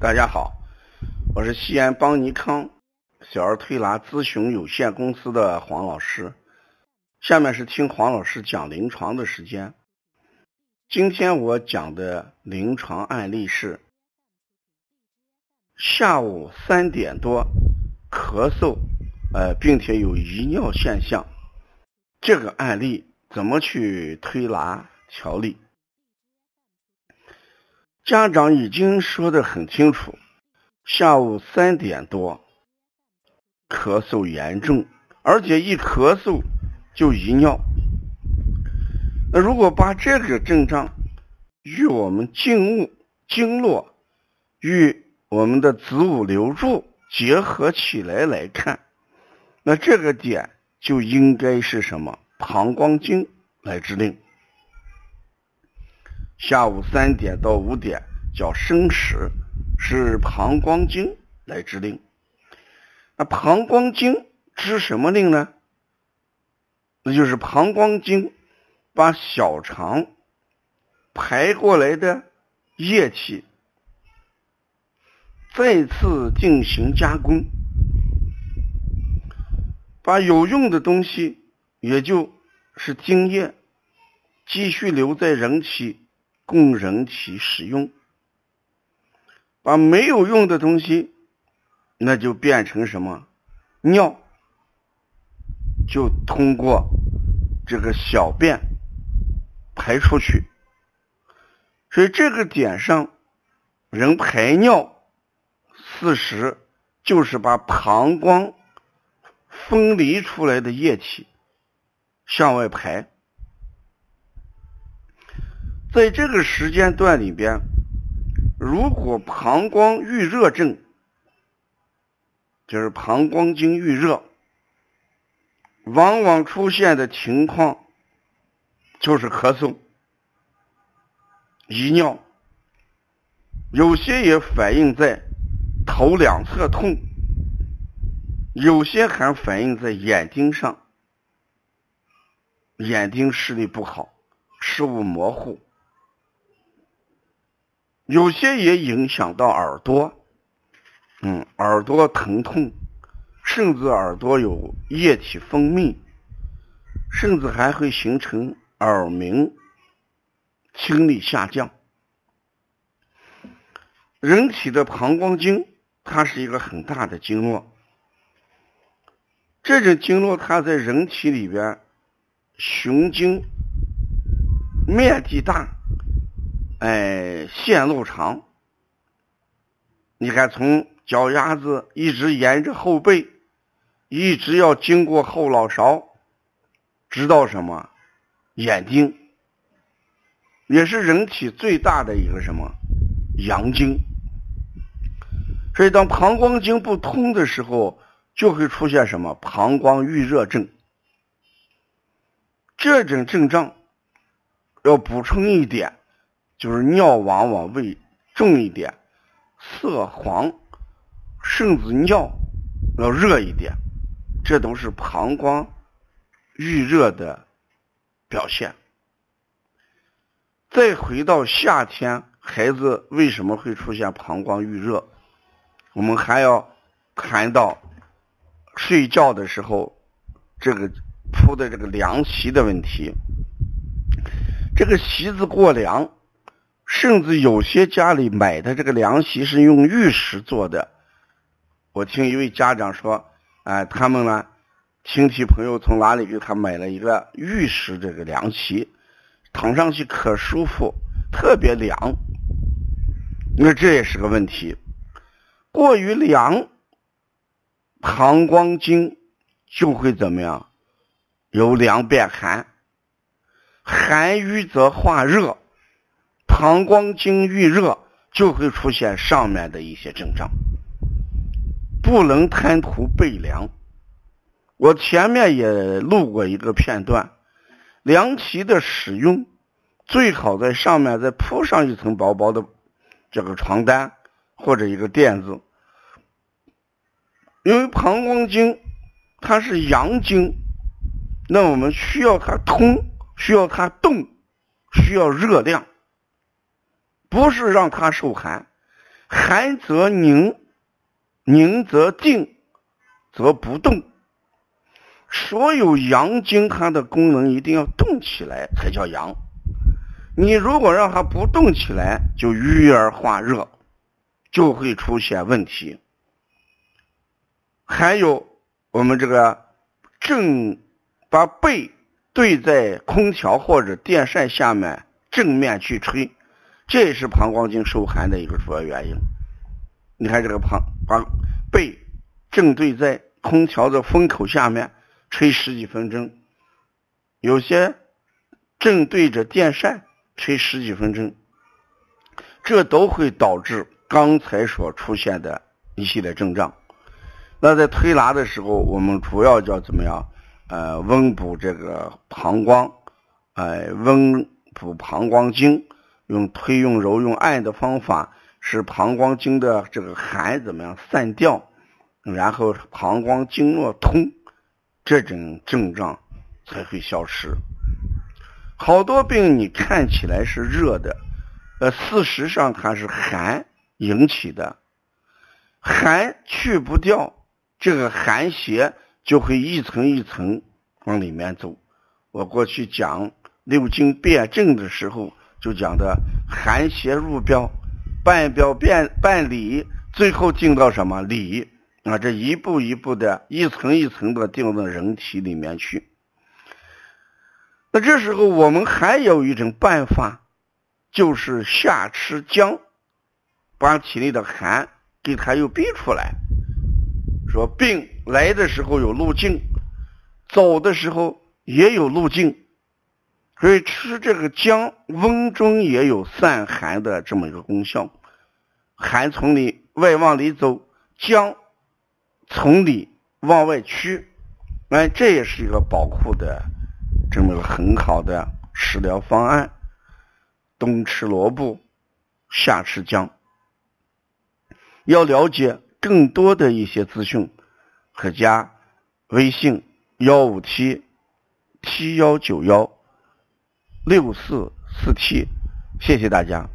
大家好，我是西安邦尼康小儿推拿咨询有限公司的黄老师。下面是听黄老师讲临床的时间。今天我讲的临床案例是下午三点多咳嗽，呃，并且有遗尿现象。这个案例怎么去推拿调理？家长已经说的很清楚，下午三点多咳嗽严重，而且一咳嗽就遗尿。那如果把这个症状与我们经物经络与我们的子午流注结合起来来看，那这个点就应该是什么？膀胱经来指令。下午三点到五点叫生时，是膀胱经来指令。那膀胱经支什么令呢？那就是膀胱经把小肠排过来的液体再次进行加工，把有用的东西，也就是精液，继续留在人体。供人体使用，把没有用的东西，那就变成什么尿，就通过这个小便排出去。所以这个点上，人排尿，事实就是把膀胱分离出来的液体向外排。在这个时间段里边，如果膀胱郁热症，就是膀胱经郁热，往往出现的情况就是咳嗽、遗尿，有些也反映在头两侧痛，有些还反映在眼睛上，眼睛视力不好，视物模糊。有些也影响到耳朵，嗯，耳朵疼痛，甚至耳朵有液体分泌，甚至还会形成耳鸣、听力下降。人体的膀胱经，它是一个很大的经络，这种经络它在人体里边循经面积大。哎，线路长，你看从脚丫子一直沿着后背，一直要经过后脑勺，直到什么眼睛，也是人体最大的一个什么阳经。所以当膀胱经不通的时候，就会出现什么膀胱郁热症。这种症状要补充一点。就是尿往往味重一点，色黄，甚至尿要热一点，这都是膀胱郁热的表现。再回到夏天，孩子为什么会出现膀胱郁热？我们还要谈到睡觉的时候，这个铺的这个凉席的问题，这个席子过凉。甚至有些家里买的这个凉席是用玉石做的。我听一位家长说，哎，他们呢，亲戚朋友从哪里给他买了一个玉石这个凉席，躺上去可舒服，特别凉。那这也是个问题，过于凉，膀胱经就会怎么样？由凉变寒，寒瘀则化热。膀胱经遇热，就会出现上面的一些症状，不能贪图备凉。我前面也录过一个片段，凉席的使用最好在上面再铺上一层薄薄的这个床单或者一个垫子，因为膀胱经它是阳经，那我们需要它通，需要它动，需要热量。不是让它受寒，寒则凝，凝则静，则不动。所有阳经它的功能一定要动起来才叫阳。你如果让它不动起来，就郁而化热，就会出现问题。还有我们这个正把背对在空调或者电扇下面正面去吹，这也是膀胱经受寒的一个主要原因。你看这个膀胱背正对在空调的风口下面。吹十几分钟，有些正对着电扇吹十几分钟，这都会导致刚才所出现的一系列症状。那在推拿的时候，我们主要叫怎么样？呃，温补这个膀胱，哎，温补膀胱经，用推、用揉、用按的方法，使膀胱经的这个寒怎么样散掉，然后膀胱经络通。这种症状才会消失。好多病你看起来是热的，呃，事实上它是寒引起的。寒去不掉，这个寒邪就会一层一层往里面走。我过去讲六经辩证的时候，就讲的寒邪入标，半标变半里，最后进到什么里？啊，这一步一步的，一层一层的掉到人体里面去。那这时候我们还有一种办法，就是下吃姜，把体内的寒给它又逼出来。说病来的时候有路径，走的时候也有路径，所以吃这个姜，温中也有散寒的这么一个功效。寒从里外往里走，姜。从里往外驱，哎，这也是一个保护的这么个很好的食疗方案。冬吃萝卜，夏吃姜。要了解更多的一些资讯，可加微信幺五七七幺九幺六四四七，谢谢大家。